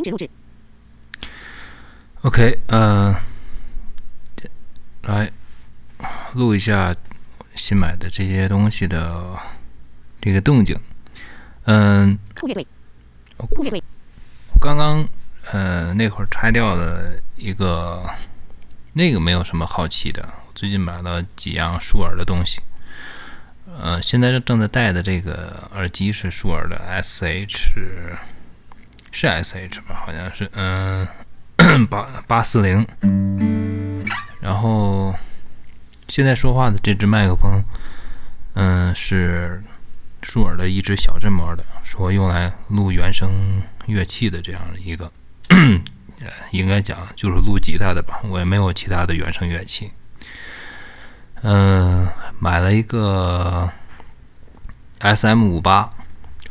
停止录制。OK，呃，来录一下新买的这些东西的这个动静。嗯，酷乐队，酷乐队，刚刚呃那会儿拆掉了一个，那个没有什么好奇的。我最近买了几样舒尔的东西。呃，现在正在戴的这个耳机是舒尔的 SH，是 SH 吧？好像是，嗯、八八四零。然后现在说话的这只麦克风，嗯、是舒尔的一只小振膜的，说用来录原声乐器的这样一个，应该讲就是录吉他的吧。我也没有其他的原声乐器。嗯、买了一个 S M 五八，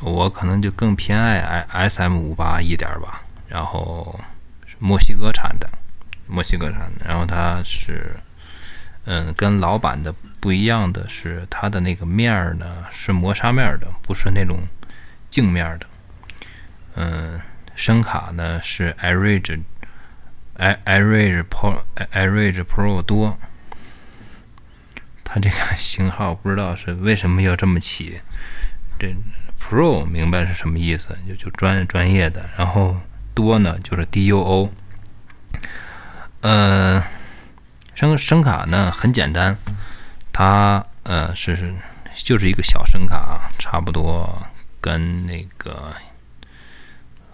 我可能就更偏爱 S M 五八一点儿吧。然后是墨西哥产的，墨西哥产的。然后它是，嗯，跟老版的不一样的是，它的那个面儿呢是磨砂面的，不是那种镜面的。嗯，声卡呢是 iRage i iRage Pro iRage Pro 多。它这个 型号不知道是为什么要这么起，这 Pro 明白是什么意思，就就专专业的，然后多呢就是 DUO。呃，声声卡呢很简单，它呃是是就是一个小声卡，差不多跟那个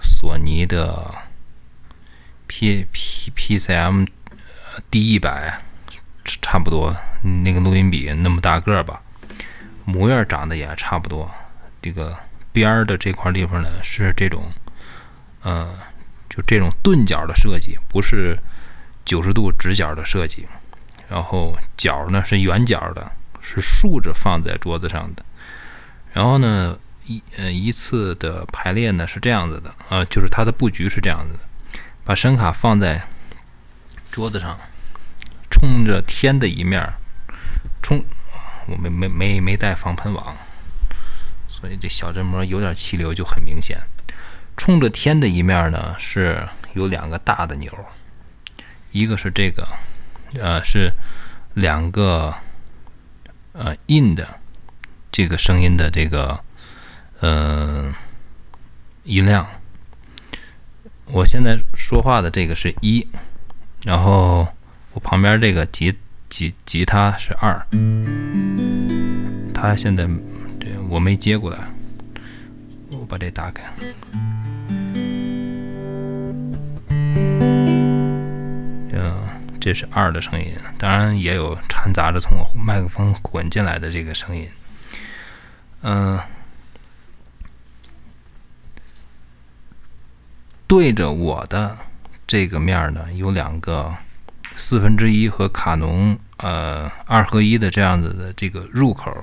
索尼的 P P PCM D 一百差不多，那个录音笔那么大个吧，模样长得也差不多。这个边儿的这块地方呢是这种，呃，就这种钝角的设计，不是九十度直角的设计。然后角呢是圆角的，是竖着放在桌子上的。然后呢，一呃一次的排列呢是这样子的，呃，就是它的布局是这样子的，把声卡放在桌子上。冲着天的一面，冲我没没没没带防喷网，所以这小振膜有点气流就很明显。冲着天的一面呢是有两个大的钮，一个是这个，呃是两个呃 in 的这个声音的这个呃音量。我现在说话的这个是一，然后。我旁边这个吉吉吉他是二，他现在我没接过来，我把这打开。嗯，这是二的声音，当然也有掺杂着从我麦克风混进来的这个声音。嗯，对着我的这个面呢，有两个。四分之一和卡农呃二合一的这样子的这个入口，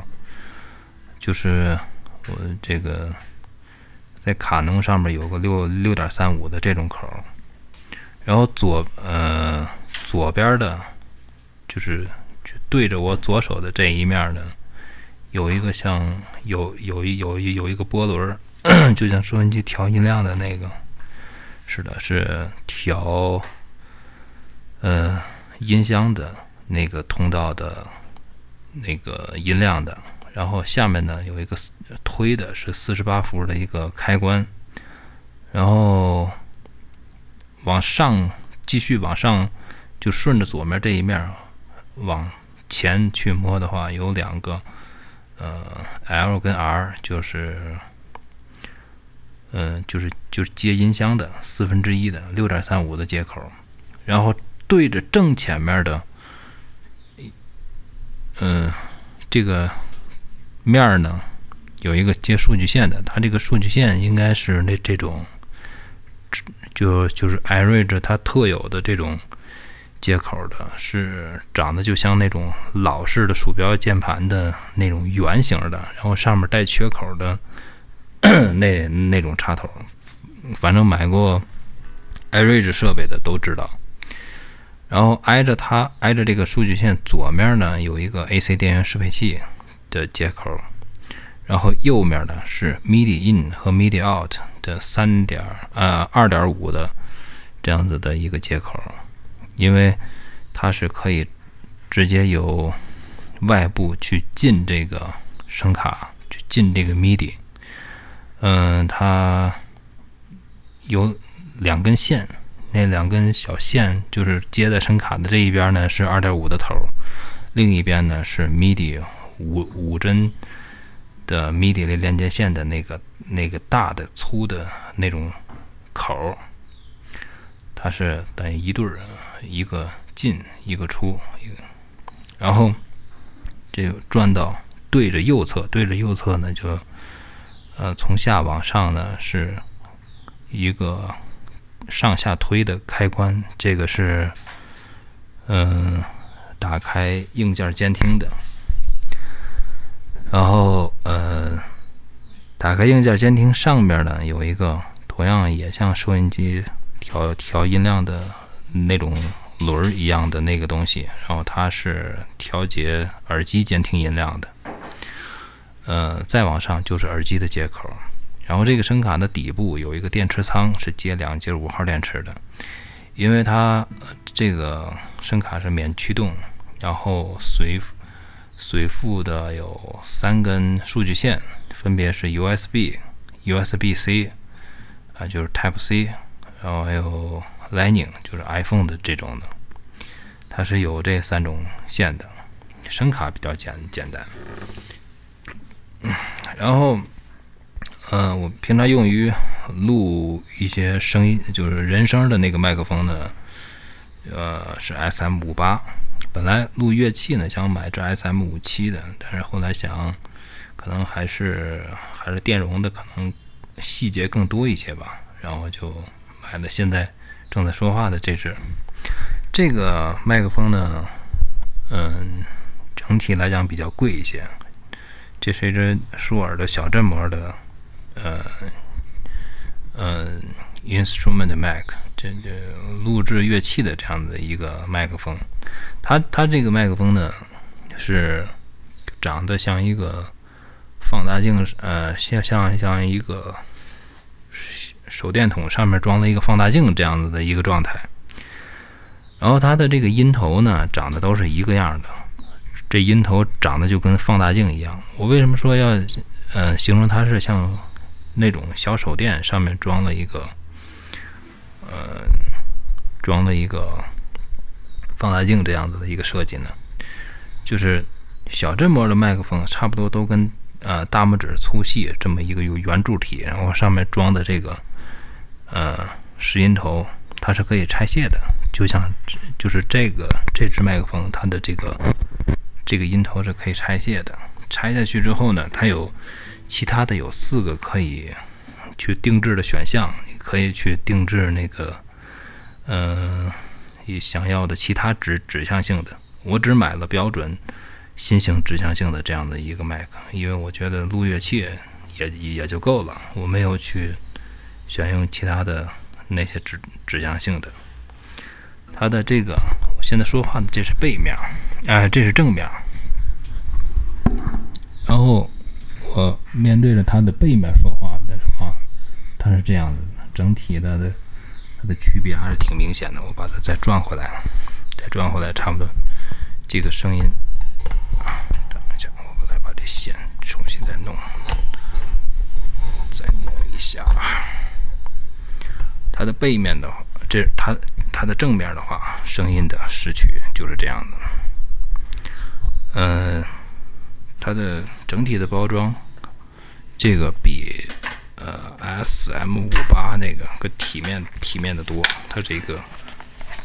就是我这个在卡农上面有个六六点三五的这种口，然后左呃左边的，就是对着我左手的这一面呢，有一个像有有一有一有一个波轮，就像收音机调音量的那个是的，是调。呃，音箱的那个通道的那个音量的，然后下面呢有一个推的是四十八伏的一个开关，然后往上继续往上，就顺着左面这一面往前去摸的话，有两个呃 L 跟 R，就是嗯、就是就是接音箱的四分之一的六点三五的接口，然后。对着正前面的，嗯、这个面儿呢，有一个接数据线的，它这个数据线应该是那这种，就就是 iRage 它特有的这种接口的，是长得就像那种老式的鼠标键盘的那种圆形的，然后上面带缺口的 那那种插头。反正买过 iRage 设备的都知道。然后挨着它，挨着这个数据线左面呢，有一个 AC 电源适配器的接口，然后右面呢是 MIDI in 和 MIDI out 的三点呃二点五的这样子的一个接口，因为它是可以直接由外部去进这个声卡，去进这个 MIDI。嗯，它有两根线，那两根小线就是接在声卡的这一边呢是二点五的头，另一边呢是 MIDI 五五针的 MIDI 的连接线的那个那个大的粗的那种口，它是等于一对儿，一个进一个出一个，然后这转到对着右侧，对着右侧呢就。呃，从下往上呢是一个上下推的开关，这个是嗯打开硬件监听的。然后呃，打开硬件监听上边呢有一个同样也像收音机调调音量的那种轮儿一样的那个东西，然后它是调节耳机监听音量的。呃，再往上就是耳机的接口，然后这个声卡的底部有一个电池仓，是接两节五号电池的。因为它这个声卡是免驱动，然后随随附的有三根数据线，分别是 USB、USB-C 啊，就是 Type C，然后还有 Lightning，就是 iPhone 的这种的，它是有这三种线的。声卡比较简简单。然后，嗯，我平常用于录一些声音，就是人声的那个麦克风呢，呃，是 S M 五八。本来录乐器呢，想买这 S M 五七的，但是后来想，可能还是还是电容的，可能细节更多一些吧。然后就买了现在正在说话的这只。这个麦克风呢，嗯，整体来讲比较贵一些。这是一只舒尔的小振膜的，呃，呃，instrument mic，这这录制乐器的这样的一个麦克风。它它这个麦克风呢，是长得像一个放大镜，呃，像像像一个手电筒上面装了一个放大镜这样子的一个状态。然后它的这个音头呢，长得都是一个样的。这音头长得就跟放大镜一样。我为什么说要，呃，形容它是像那种小手电上面装了一个，呃，装的一个放大镜这样子的一个设计呢？就是小振膜的麦克风差不多都跟呃大拇指粗细这么一个有圆柱体，然后上面装的这个呃拾音头，它是可以拆卸的，就像就是这个这支麦克风它的这个。这个音头是可以拆卸的，拆下去之后呢，它有其他的有四个可以去定制的选项，你可以去定制那个，嗯，你想要的其他指指向性的。我只买了标准新型指向性的这样的一个麦克，因为我觉得录乐器也也就够了，我没有去选用其他的那些指指向性的。它的这个，我现在说话的这是背面，哎，这是正面。然后我面对着它的背面说话，它是这样子的，整体的的它的区别还是挺明显的。我把它再转回来，再转回来，差不多这个声音。等一下，我再把这线重新再弄，再弄一下。它的背面的话，这它。它的正面的话，声音的拾取就是这样的。嗯，它的整体的包装，这个比呃 S M 五八那个个体面体面的多。它这个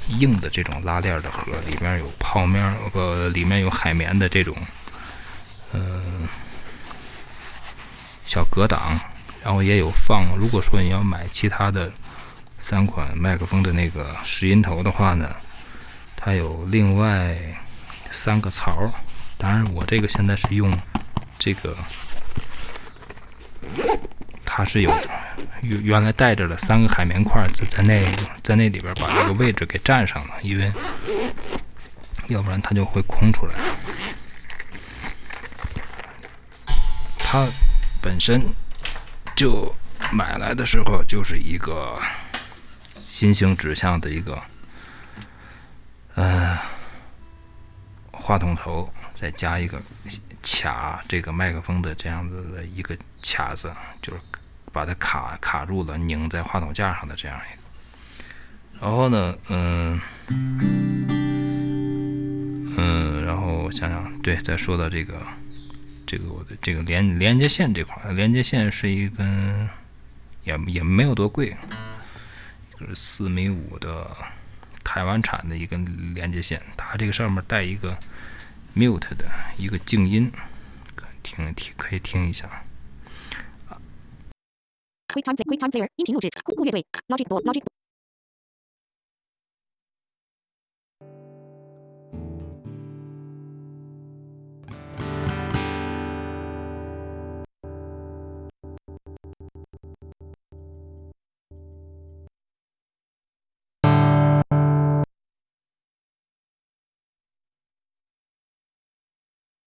硬的这种拉链的盒，里面有泡面，呃，里面有海绵的这种，嗯，小隔挡，然后也有放。如果说你要买其他的。三款麦克风的那个拾音头的话呢，它有另外三个槽。当然，我这个现在是用这个，它是有原原来带着的三个海绵块，在在那在那里边把这个位置给占上了，因为要不然它就会空出来。它本身就买来的时候就是一个心形指向的一个，呃，话筒头，再加一个卡这个麦克风的这样子的一个卡子，就是把它卡卡住了，拧在话筒架上的这样一个。然后呢，嗯，嗯，然后我想想，对，再说到这个，这个我的这个连连接线这块，连接线是一根，也也没有多贵，就是四米五的台湾产的一根连接线，它这个上面带一个 mute 的一个静音，听听可以听一下。QuickTime Play QuickTime Player 音频录制酷酷乐队 Logic Pro Logic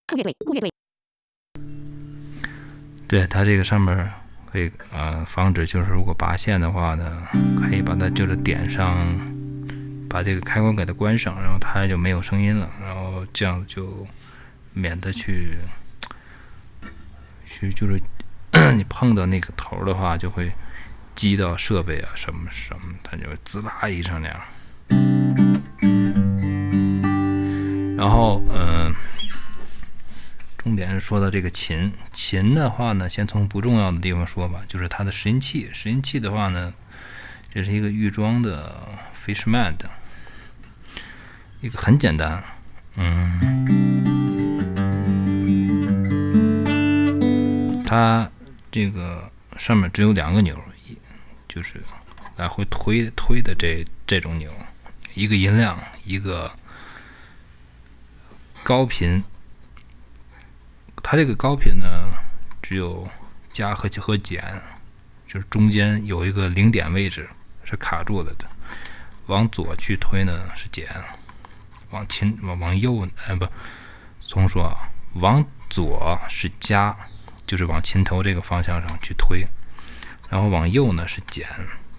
酷乐队酷乐队对它这个上面可以呃防止就是如果拔线的话呢，可以把它就是点上，把这个开关给它关上，然后它就没有声音了，然后这样就免得去去就是 你碰到那个头的话，就会击到设备啊什么什么，它就滋啦一声那样。然后嗯。重点是说到这个琴，琴的话呢，先从不重要的地方说吧，就是它的拾音器。拾音器的话呢，这是一个预装的 Fishman 的，一个很简单，嗯，它这个上面只有两个钮，一就是来回推推的这这种钮，一个音量，一个高频。它这个高频呢，只有加和和减，就是中间有一个零点位置是卡住了的。往左去推呢是减，往琴往往右呃不，重说啊，往左是加，就是往琴头这个方向上去推，然后往右呢是减。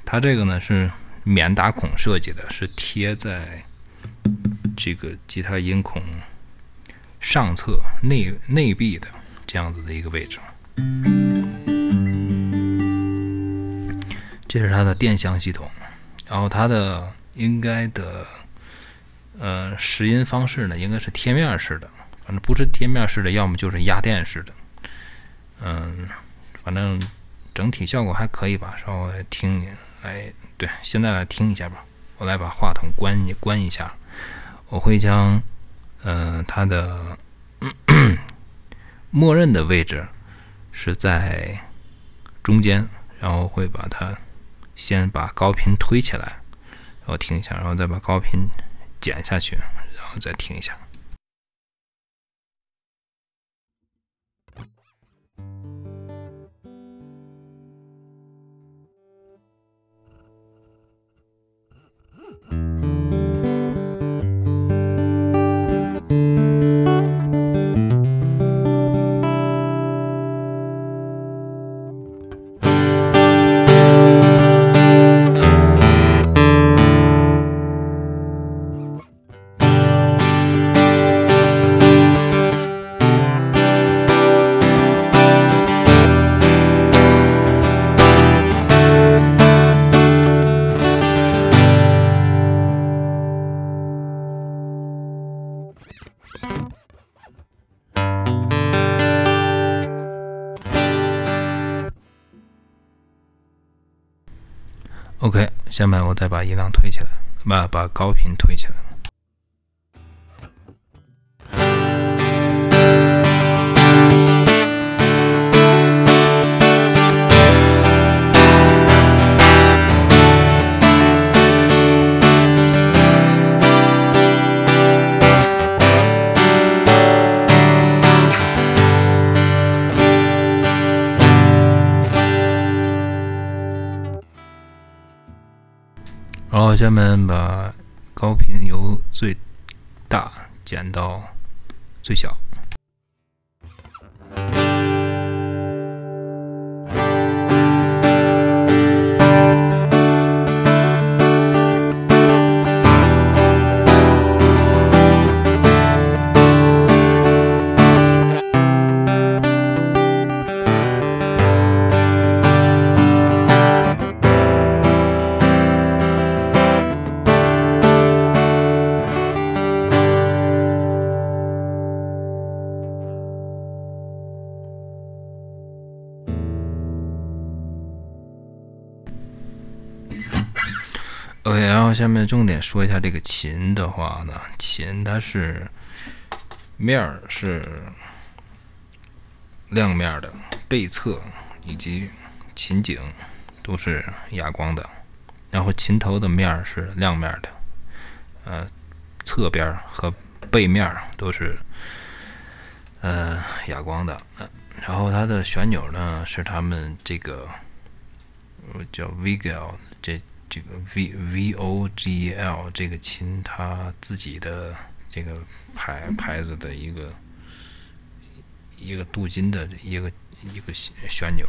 它这个呢是免打孔设计的，是贴在这个吉他音孔。上侧内内壁的这样子的一个位置，这是它的电箱系统，然后它的应该的呃拾音方式呢，应该是贴面式的，反正不是贴面式的，要么就是压电式的，嗯，反正整体效果还可以吧。稍微听，来，对，现在来听一下吧。我来把话筒关一关一下，我会将。呃，它的 默认的位置是在中间，然后会把它先把高频推起来，然后听一下，然后再把高频减下去，然后再听一下。下面我再把音量推起来，把把高频推起来。下面把高频由最大减到最小。OK，然后下面重点说一下这个琴的话呢，琴它是面儿是亮面的，背侧以及琴颈都是哑光的，然后琴头的面儿是亮面的，呃，侧边和背面都是呃哑光的，呃，然后它的旋钮呢是他们这个叫 Vigil 这。个 V V O G L 这个琴，它自己的这个牌牌子的一个一个镀金的一个一个旋钮，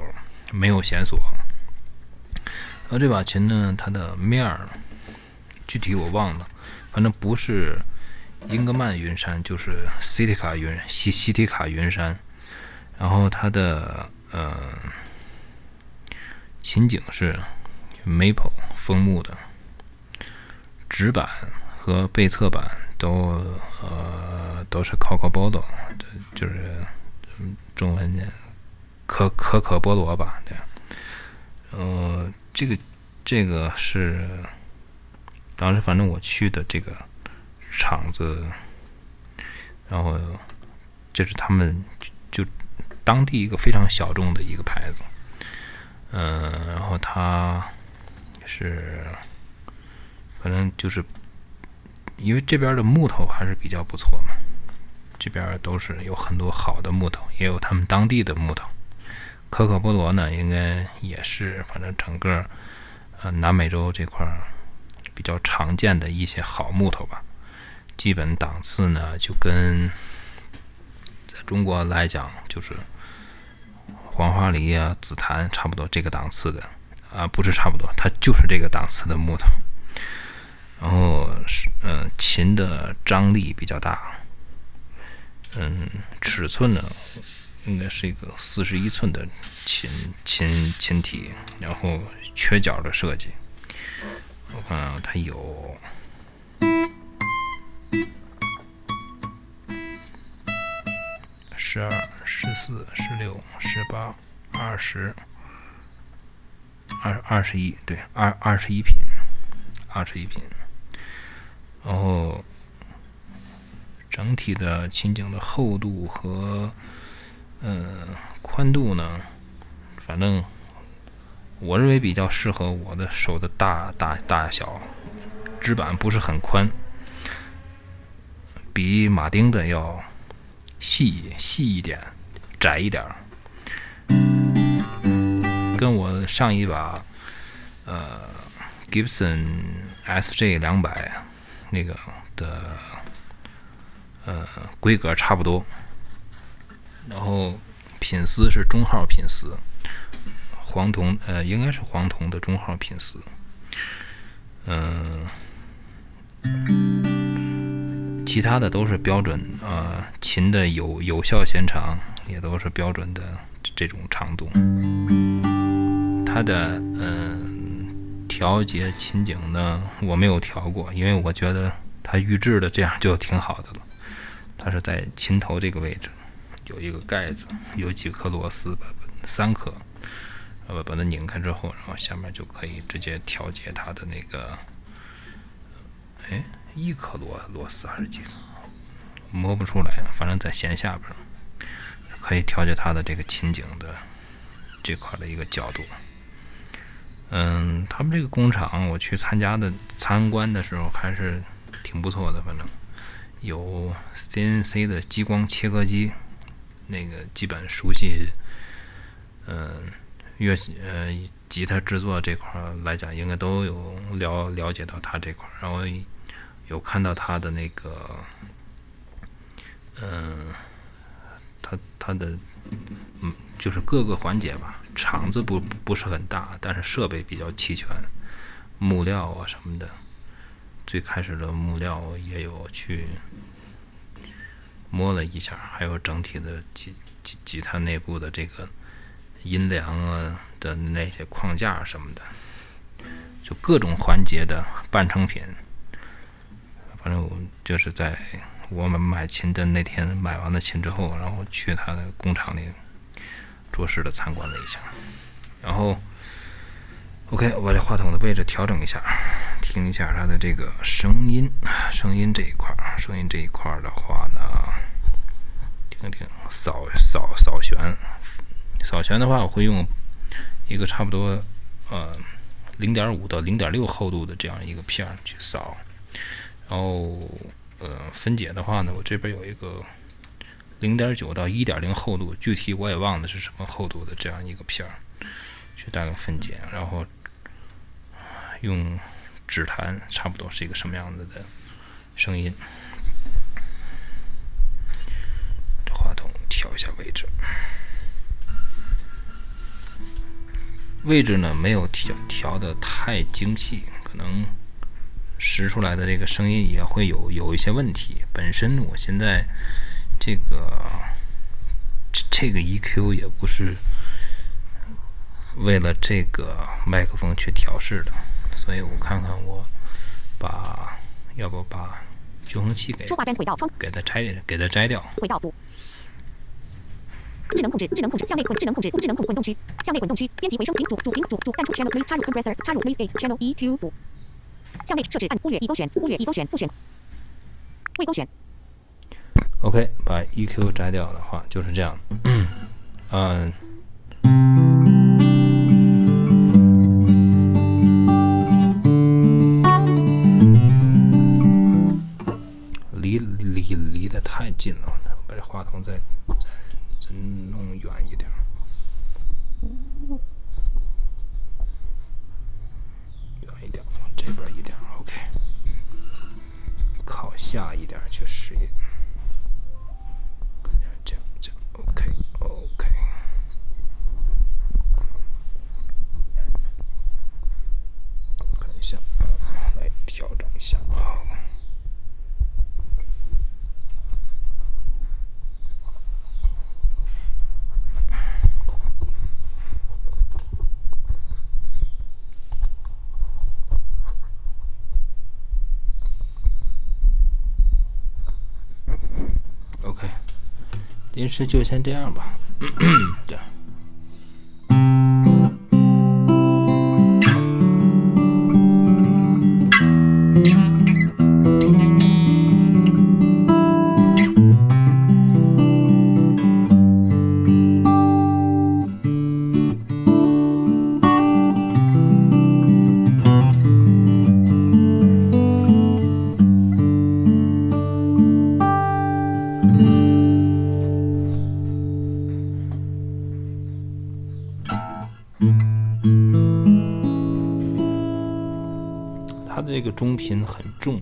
没有弦锁。然后这把琴呢，它的面儿具体我忘了，反正不是英格曼云杉，就是西提卡云西西提卡云杉。然后它的呃琴颈是。Maple 枫木的纸板和背侧板都呃都是 Coco Bolo，就是中文念可可可菠萝吧，对。呃，这个这个是当时反正我去的这个厂子，然后这是他们就当地一个非常小众的一个牌子，嗯，然后它。是，反正就是，因为这边的木头还是比较不错嘛，这边都是有很多好的木头，也有他们当地的木头。可可波罗呢，应该也是，反正整个呃南美洲这块比较常见的一些好木头吧。基本档次呢，就跟在中国来讲，就是黄花梨啊、紫檀差不多这个档次的。啊，不是差不多，它就是这个档次的木头。然后是，嗯，琴的张力比较大。嗯，尺寸呢，应该是一个四十一寸的琴琴琴体，然后缺角的设计。我看它有十二、十四、十六、十八、二十。二二十一，对，二二十一品，二十一品。然后整体的琴颈的厚度和呃宽度呢，反正我认为比较适合我的手的大大大小。指板不是很宽，比马丁的要细细一点，窄一点儿。跟我上一把，呃，Gibson SJ 两百那个的，呃，规格差不多。然后品丝是中号品丝，黄铜，呃，应该是黄铜的中号品丝。嗯，其他的都是标准，呃，琴的有有效弦长也都是标准的这种长度。它的嗯调节琴颈呢，我没有调过，因为我觉得它预制的这样就挺好的了。它是在琴头这个位置有一个盖子，有几颗螺丝，吧三颗，呃把它拧开之后，然后下面就可以直接调节它的那个，哎，一颗螺螺丝还是几颗？摸不出来，反正在弦下边可以调节它的这个琴颈的这块的一个角度。嗯，他们这个工厂我去参加的参观的时候还是挺不错的，反正。有 CNC 的激光切割机，那个基本熟悉，嗯，乐呃吉他制作这块来讲，应该都有了了解到他这块，然后有看到他的那个，嗯，他他的嗯就是各个环节吧。厂子不不是很大，但是设备比较齐全，木料啊什么的，最开始的木料也有去摸了一下，还有整体的吉吉吉他内部的这个音梁啊的那些框架什么的，就各种环节的半成品。反正我就是在我们买琴的那天买完了琴之后，然后去他的工厂里。着实的参观了一下，然后，OK，我把这话筒的位置调整一下，听一下它的这个声音，声音这一块儿，声音这一块儿的话呢，听听扫扫扫弦，扫弦的话，我会用一个差不多呃零点五到零点六厚度的这样一个片儿去扫，然后呃分解的话呢，我这边有一个零点九到一点零厚度，具体我也忘了是什么厚度的这样一个片儿，去大概分解，然后用。指弹差不多是一个什么样子的声音？这话筒调一下位置，位置呢没有调调的太精细，可能拾出来的这个声音也会有有一些问题。本身我现在这个这个 EQ 也不是为了这个麦克风去调试的。所以我看看，我把要不把均衡器给给它拆给它摘掉。轨道组，智能控制，智能控制，向内控，智能控制，智能控滚动区，向内滚动区，编辑回声屏主主屏主主淡出 channel please 插入 compressor 插入 please gate channel EQ 组，向内设置按忽略已勾选忽略已勾选复选未勾选。OK，把 EQ 摘掉的话就是这样。嗯。离离离得太近了，把这话筒再弄远一点，远一点，往这边一点，OK，靠下一点去试音。这样这样，OK，OK，看一下，来调整一下啊。临时就先这样吧。对心很重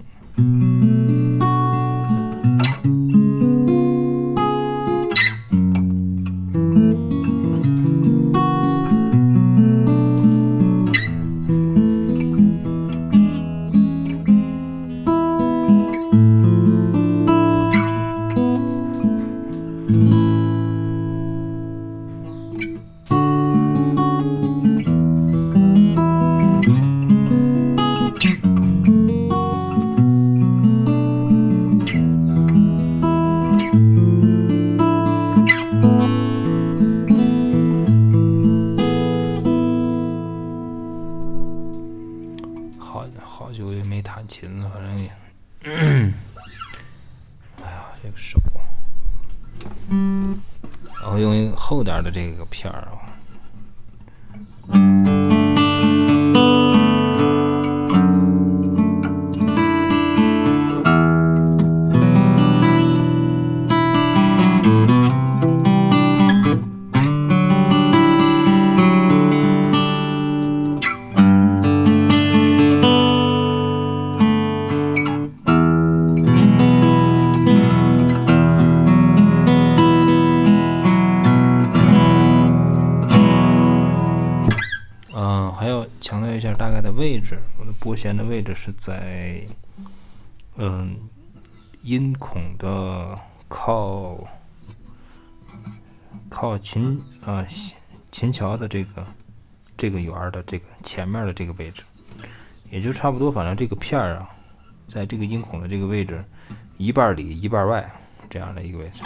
这样。它的 这个手，然后用一个。厚点的这个片儿啊。拨弦的位置是在，嗯，音孔的靠靠琴啊琴桥的这个这个圆的这个前面的这个位置，也就差不多，反正这个片儿啊，在这个音孔的这个位置，一半里一半外这样的一个位置。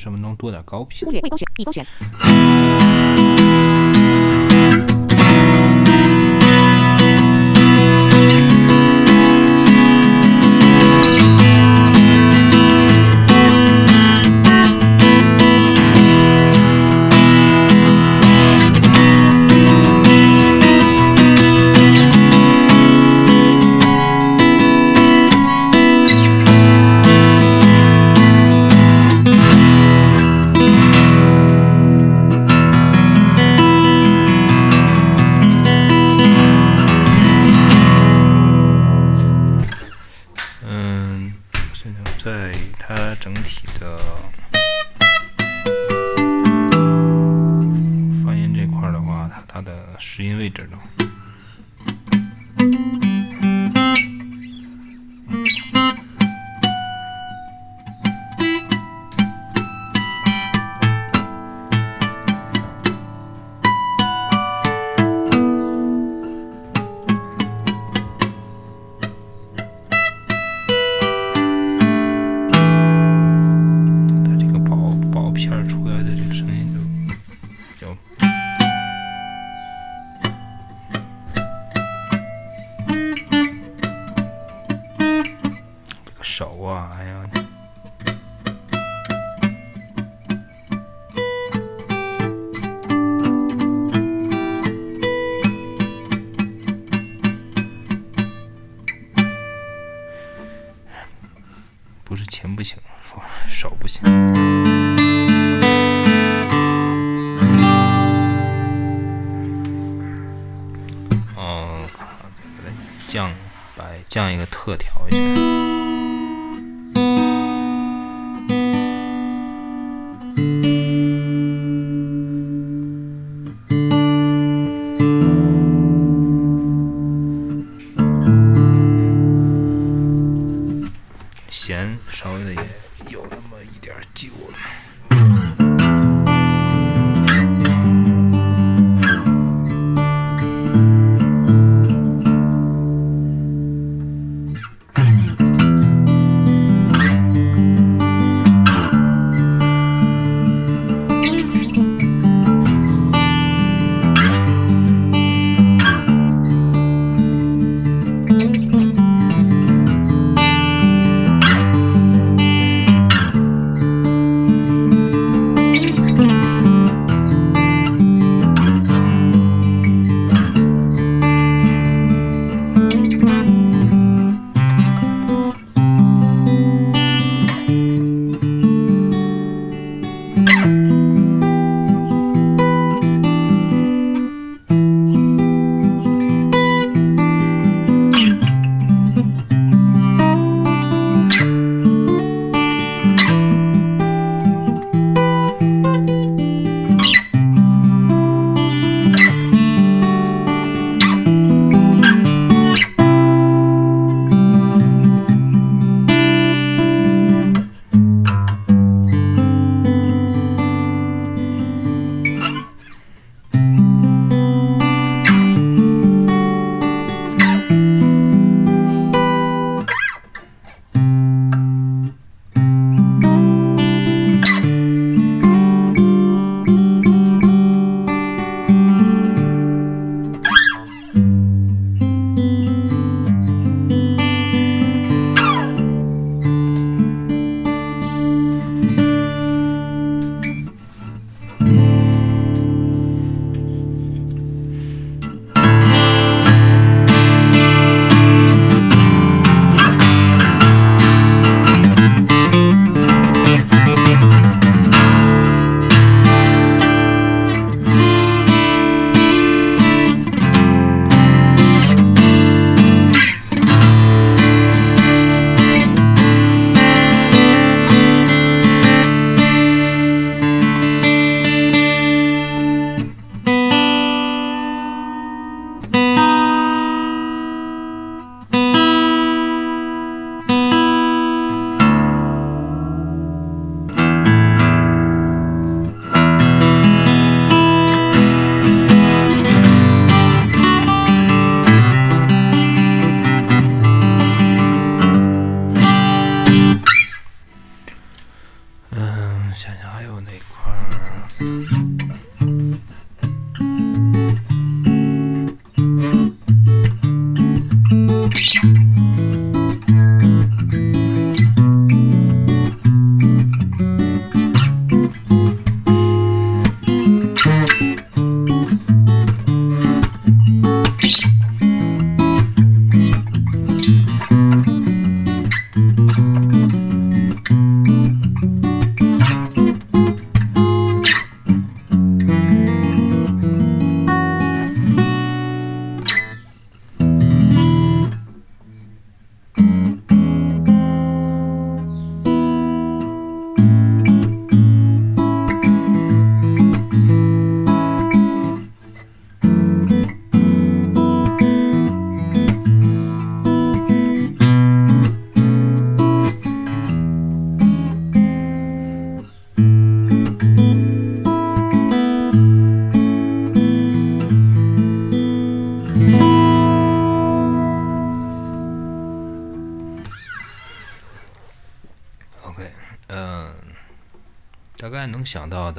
什么能多点高频？忽略未勾选，已勾选。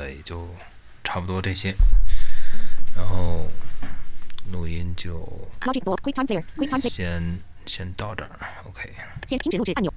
也就差不多这些，然后录音就先先到这儿，OK。先停止录制按钮。